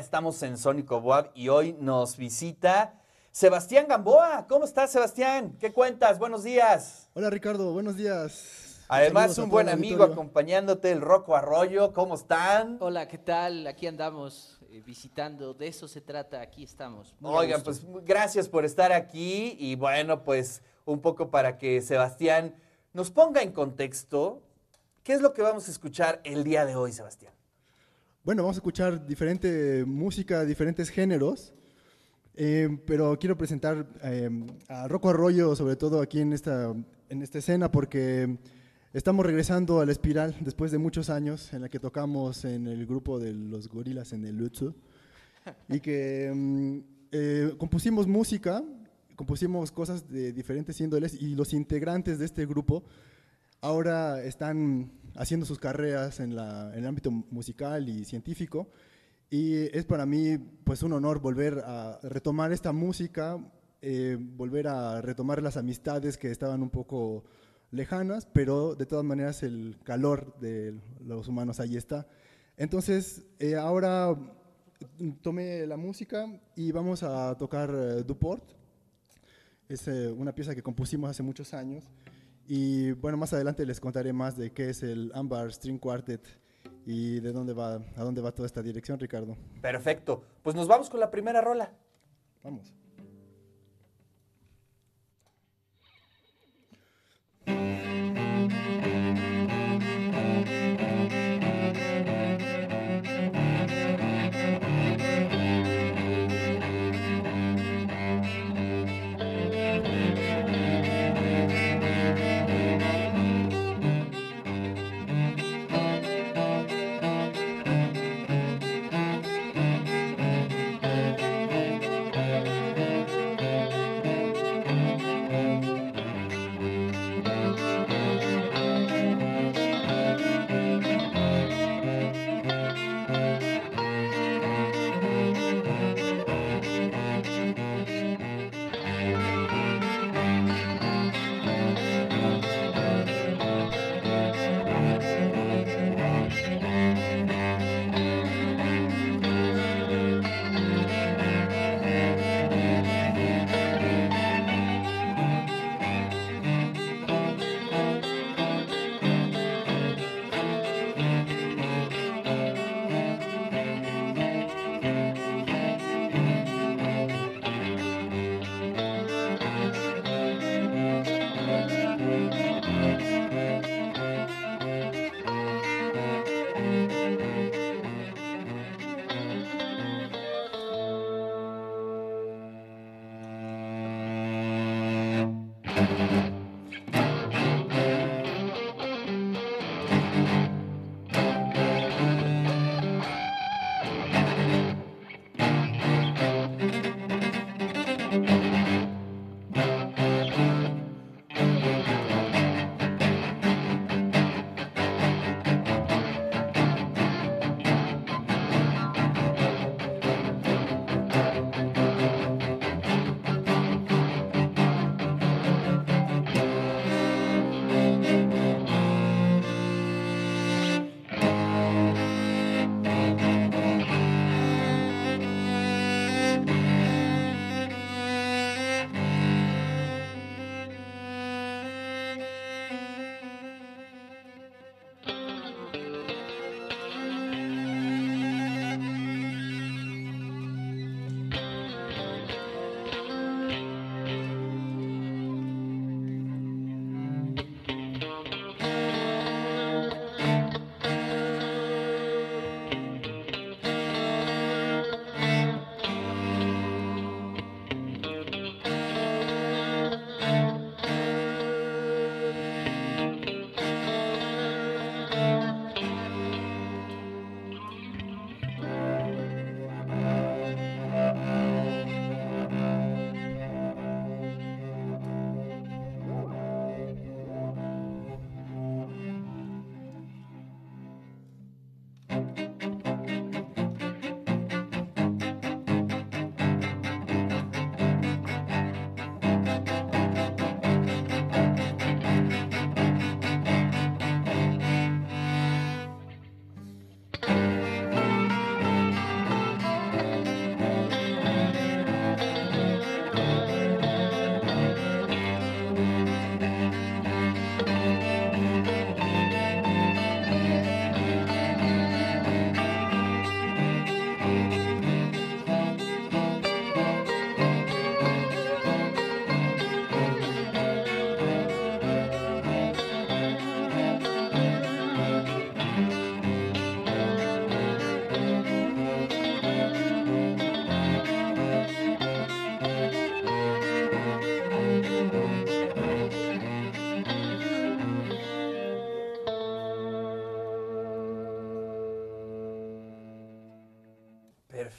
estamos en Sónico Boab y hoy nos visita Sebastián Gamboa. ¿Cómo estás, Sebastián? ¿Qué cuentas? Buenos días. Hola, Ricardo. Buenos días. Además, un buen amigo acompañándote, el Rocco Arroyo. ¿Cómo están? Hola, ¿qué tal? Aquí andamos eh, visitando. De eso se trata. Aquí estamos. Oigan, pues gracias por estar aquí y bueno, pues un poco para que Sebastián nos ponga en contexto. ¿Qué es lo que vamos a escuchar el día de hoy, Sebastián? Bueno, vamos a escuchar diferente música, diferentes géneros, eh, pero quiero presentar eh, a Rocco Arroyo, sobre todo aquí en esta, en esta escena, porque estamos regresando a la espiral después de muchos años en la que tocamos en el grupo de los gorilas en el Lutsu. Y que mm, eh, compusimos música, compusimos cosas de diferentes índoles y los integrantes de este grupo ahora están haciendo sus carreras en, el ámbito musical y científico. Y es para mí pues un honor volver a retomar esta música, eh, volver a retomar las amistades que estaban un poco lejanas, pero de todas maneras el calor de los humanos ahí está. Entonces, eh, ahora tomé la música y vamos a tocar eh, Duport. Es una pieza que compusimos hace muchos años y bueno, más adelante les contaré más de qué es el Ambar String Quartet y de dónde va, a dónde va toda esta dirección, Ricardo. Perfecto. Pues nos vamos con la primera rola. Vamos.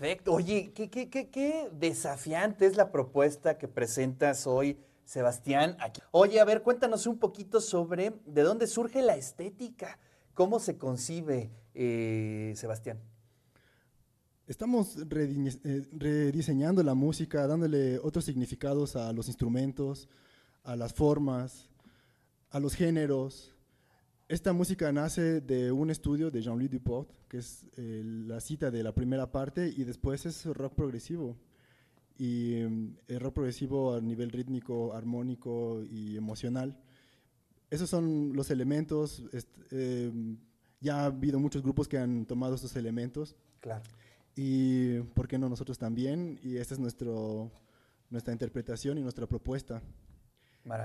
Perfecto. Oye, ¿qué, desafiante es la propuesta que presentas hoy, Sebastián. Aquí. Oye, a ver, cuéntanos un poquito sobre de dónde surge la estética, cómo se concibe, eh, Sebastián. Estamos eh, rediseñando la música, dándole otros significados a los instrumentos, a las formas, a los géneros. Esta música nace de un estudio de Jean-Louis Dupont, que es eh, la cita de la primera parte, y después es rock progresivo. Y mm, el rock progresivo a nivel rítmico, armónico y emocional. Esos son los elementos. eh, ya ha habido muchos grupos que han tomado estos elementos Claro. y por qué no nosotros también y esta es nuestro nuestra interpretación y nuestra propuesta.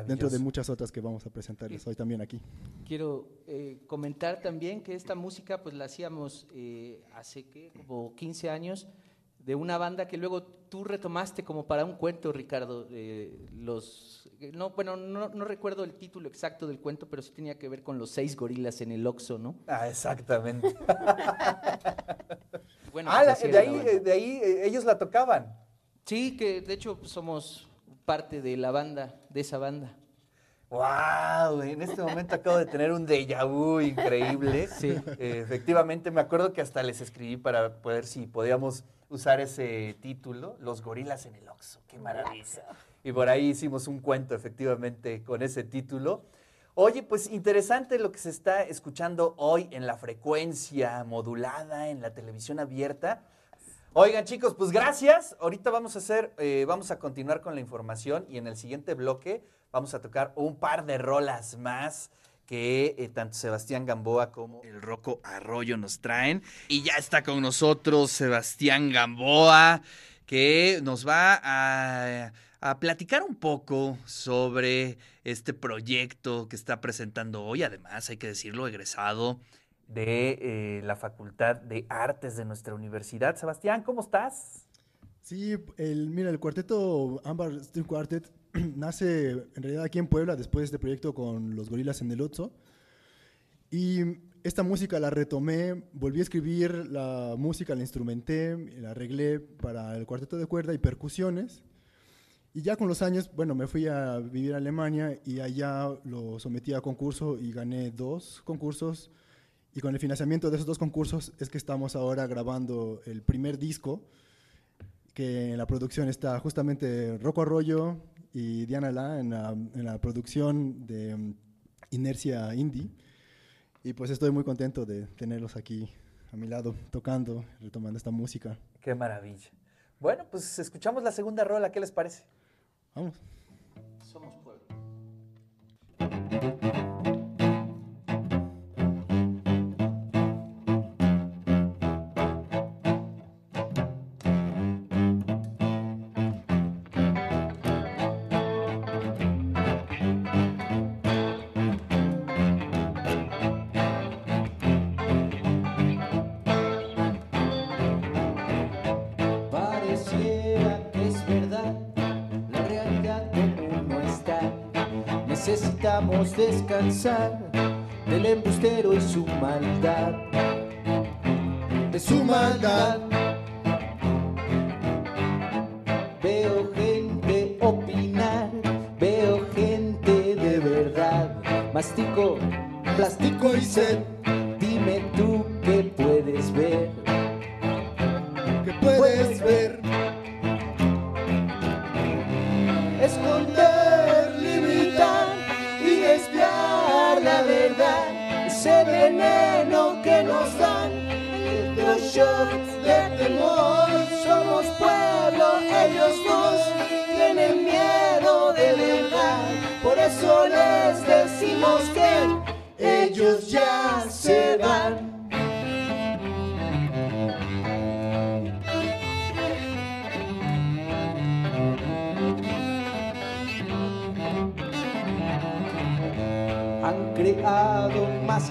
Dentro de muchas otras que vamos a presentarles hoy también aquí Quiero eh, comentar también que esta música pues la hacíamos eh, hace ¿qué? como 15 años de una banda que luego tú retomaste como para un cuento, Ricardo. eh, los, no, bueno, no, no recuerdo el título exacto del cuento, pero sí tenía que ver con los seis gorilas en el Oxxo, ¿no? Ah, exactamente. Bueno, ah, pues la- de ahí, banda. eh, de ahí eh, ellos la tocaban. Sí, que de hecho pues, somos parte de la banda, de esa banda. ¡Wow! En este momento acabo de tener un déjà vu increíble. Sí. Eh, efectivamente, me acuerdo que hasta les escribí para poder si podíamos usar ese título, Los gorilas en el Oxxo. ¡Qué maravilla! Y por ahí hicimos un cuento, efectivamente, con ese título. Oye, pues interesante lo que se está escuchando hoy en la frecuencia modulada, en la televisión abierta. Oigan, chicos, pues gracias. Ahorita vamos a hacer, eh, vamos a continuar con la información y en el siguiente bloque vamos a tocar un par de rolas más que eh, tanto Sebastián Gamboa como el Roco Arroyo nos traen. Y ya está con nosotros Sebastián Gamboa, que nos va a, a platicar un poco sobre este proyecto que está presentando hoy. Además, hay que decirlo, egresado de eh, la Facultad de Artes de nuestra universidad. Sebastián, ¿cómo estás? sí el mira el cuarteto Amber String Quartet nace en realidad aquí en Puebla después de este proyecto con los gorilas en el Otso y esta música la retomé volví a escribir la música la instrumenté la arreglé para el cuarteto de cuerda y percusiones Y ya con los años, bueno, me fui a vivir a Alemania y allá lo sometí a concurso y gané dos concursos. Y con el financiamiento de esos dos concursos es que estamos ahora grabando el primer disco, que en la producción está justamente Rocco Arroyo y Diana La en la, en la producción de um, Inercia Indie. Y pues estoy muy contento de tenerlos aquí a mi lado, tocando, retomando esta música. Qué maravilla. Bueno, pues escuchamos la segunda rola, ¿qué les parece? Vamos. Somos pueblo. Necesitamos descansar del embustero y su maldad. De su maldad. Veo gente opinar, veo gente de verdad. Mastico, plástico y sed. Dime tú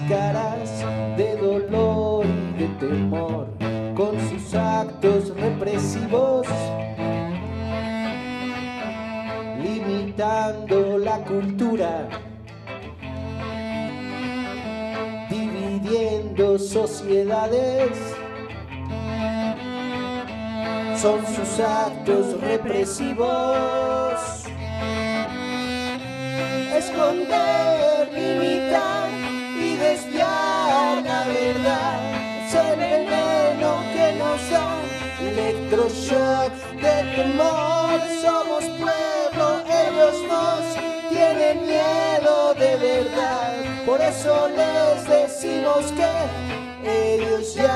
máscaras de dolor y de temor con sus actos represivos, limitando la cultura, dividiendo sociedades. son sus actos represivos. Esconder, limitar verdad el veneno que nos da electroshock de temor. Somos pueblo, ellos nos tienen miedo de verdad. Por eso les decimos que ellos ya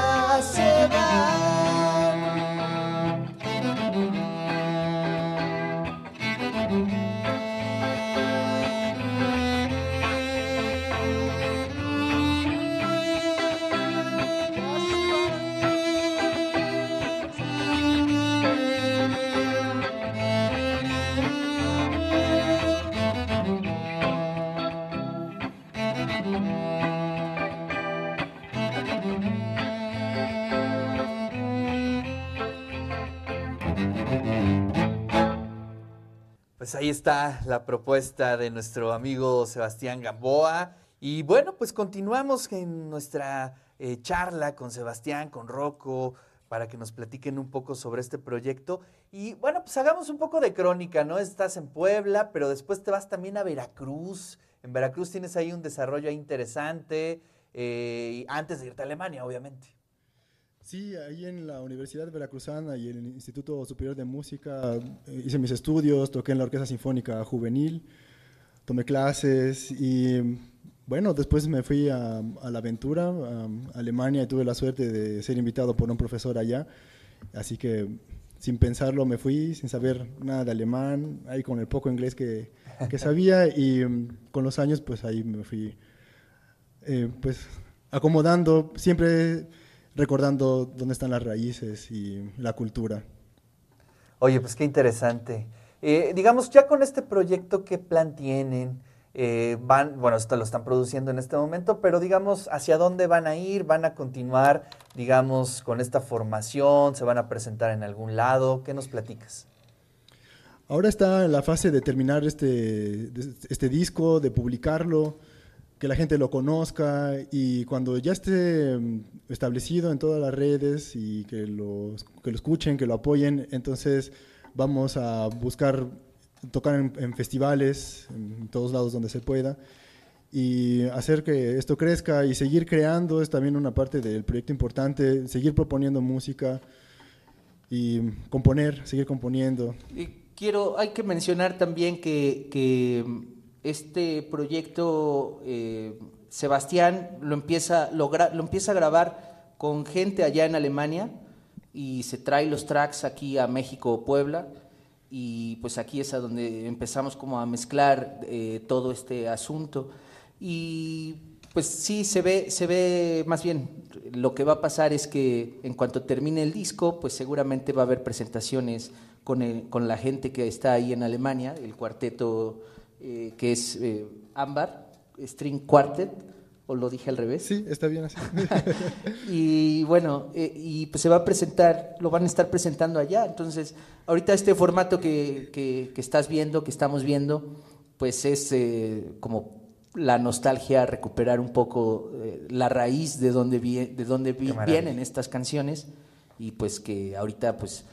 Pues ahí está la propuesta de nuestro amigo Sebastián Gamboa. Y bueno, pues continuamos en nuestra eh, charla con Sebastián, con Rocco, para que nos platiquen un poco sobre este proyecto. Y bueno, pues hagamos un poco de crónica, ¿no? Estás en Puebla, pero después te vas también a Veracruz. En Veracruz tienes ahí un desarrollo interesante, eh, antes de irte a Alemania, obviamente. Sí, ahí en la Universidad Veracruzana y en el Instituto Superior de Música eh, hice mis estudios, toqué en la Orquesta Sinfónica Juvenil, tomé clases y bueno, después me fui a, a la aventura, a, Alemania y tuve la suerte de ser invitado por un profesor allá, así que sin pensarlo me fui, sin saber nada de alemán, ahí con el poco inglés que, que sabía y um, con los años pues ahí me fui eh, pues acomodando, siempre recordando dónde están las raíces y la cultura. Oye, pues qué interesante. Eh, digamos, ya con este proyecto, ¿qué plan tienen? Eh, van, bueno, esto lo están produciendo en este momento, pero digamos, ¿hacia dónde van a ir? ¿Van a continuar, digamos, con esta formación? ¿Se van a presentar en algún lado? ¿Qué nos platicas? Ahora está en la fase de terminar este, este disco, de publicarlo que la gente lo conozca y cuando ya esté mm, establecido en todas las redes y que lo, que lo escuchen, que lo apoyen, entonces vamos a buscar tocar en, festivales, en todos lados donde se pueda, y hacer que esto crezca y seguir creando es también una parte del proyecto importante, seguir proponiendo música y componer, seguir componiendo. Y quiero, hay que mencionar también que este proyecto eh, Sebastián lo empieza, lo, lo empieza a grabar con gente allá en Alemania y se trae los tracks aquí a México o Puebla. Y pues aquí es a donde empezamos como a mezclar eh, todo este asunto. Y pues sí se ve se ve más bien lo que va a pasar es que en cuanto termine el disco pues seguramente va a haber presentaciones con, el, con la gente que está ahí en Alemania el cuarteto eh, que es eh, Ámbar, String Quartet, o lo dije al revés. Sí, está bien así. y bueno, eh, y pues se va a presentar, lo van a estar presentando allá. Entonces, ahorita este formato que, que, que estás viendo, que estamos viendo, pues es eh, como la nostalgia, recuperar un poco eh, la raíz de donde, vi, de donde vi, vienen estas canciones y pues que ahorita pues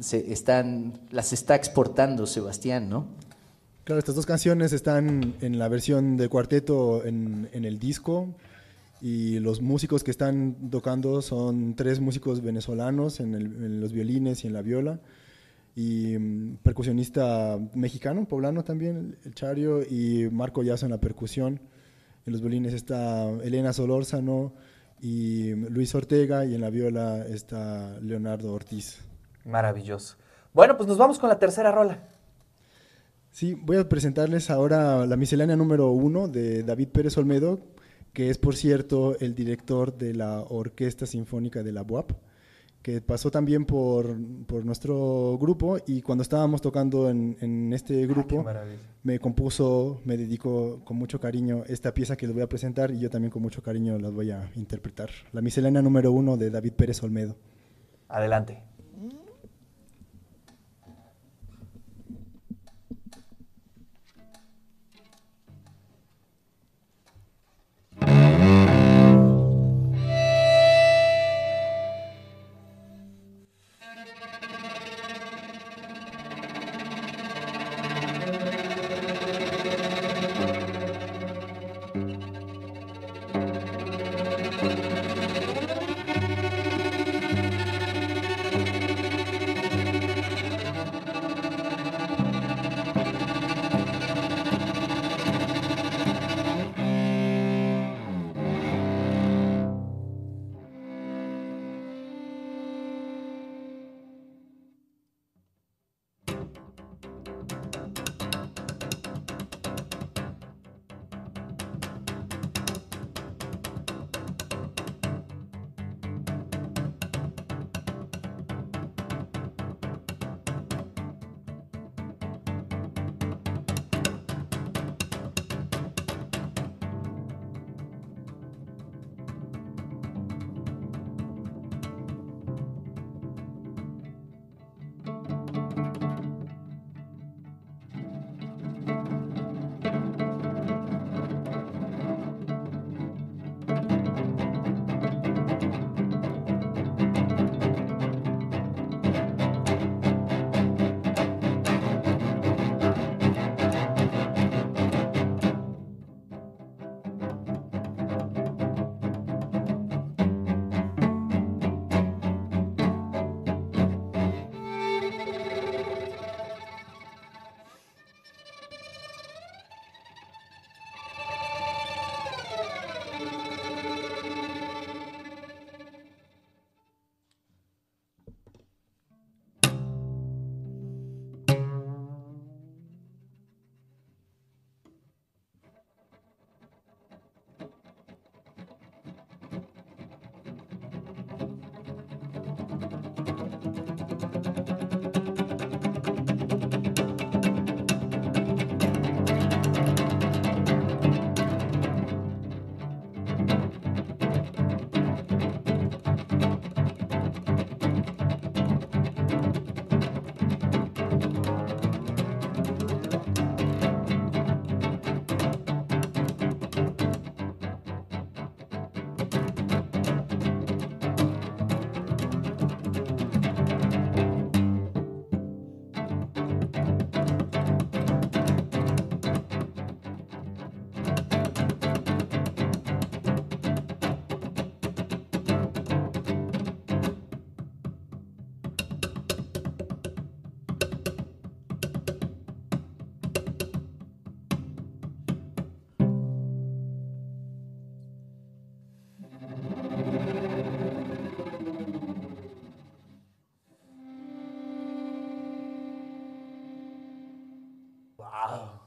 se están, las está exportando Sebastián, ¿no? Claro, estas dos canciones están en la versión de cuarteto en, el disco y los músicos que están tocando son tres músicos venezolanos en, los violines y en la viola y um, percusionista mexicano, poblano también, el Chario, y Marco Yazo en la percusión. En los violines está Elena Solórzano y Luis Ortega y en la viola está Leonardo Ortiz. Maravilloso. Bueno, pues nos vamos con la tercera rola. Sí, voy a presentarles ahora la miscelánea número uno de David Pérez Olmedo, que es, por cierto, el director de la Orquesta Sinfónica de la UAP, que pasó también por, por, nuestro grupo y cuando estábamos tocando en, en este grupo Ah, me compuso, me dedicó con mucho cariño esta pieza que les voy a presentar y yo también con mucho cariño las voy a interpretar. La miscelánea número uno de David Pérez Olmedo. Adelante.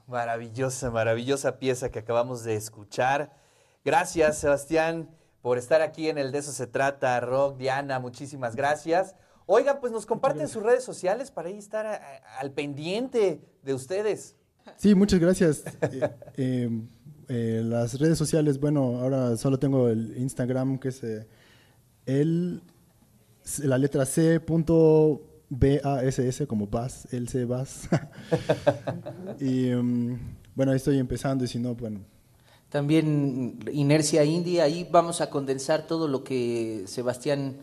Maravillosa, maravillosa pieza que acabamos de escuchar. Gracias, Sebastián, por estar aquí en el De eso se trata, Rock, Diana, muchísimas gracias. Oigan, pues nos comparten sus redes sociales para ahí estar a- a- al pendiente de ustedes. Sí, muchas gracias. Eh, eh, eh, las redes sociales, bueno, ahora solo tengo el Instagram que es el, la letra C punto B-A-S-S como Bass, el C Bass. y mm, bueno, ahí estoy empezando y si no, bueno, También Inercia Indie, ahí vamos a condensar todo lo que Sebastián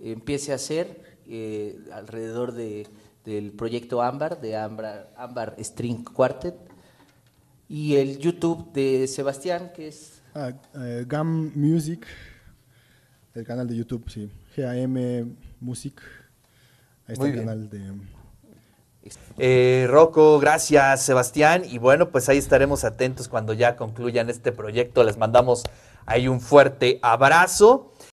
empiece a hacer eh, alrededor de, del proyecto Ámbar, de Ámbar, Ámbar String Quartet, y el YouTube de Sebastián, que es ah, eh, GAM Music, el canal de YouTube, sí, G-A-M Music. Ahí está Muy el bien. canal de... Eh, Rocco, gracias, Sebastián. Y bueno, pues ahí estaremos atentos cuando ya concluyan este proyecto. Les mandamos ahí un fuerte abrazo.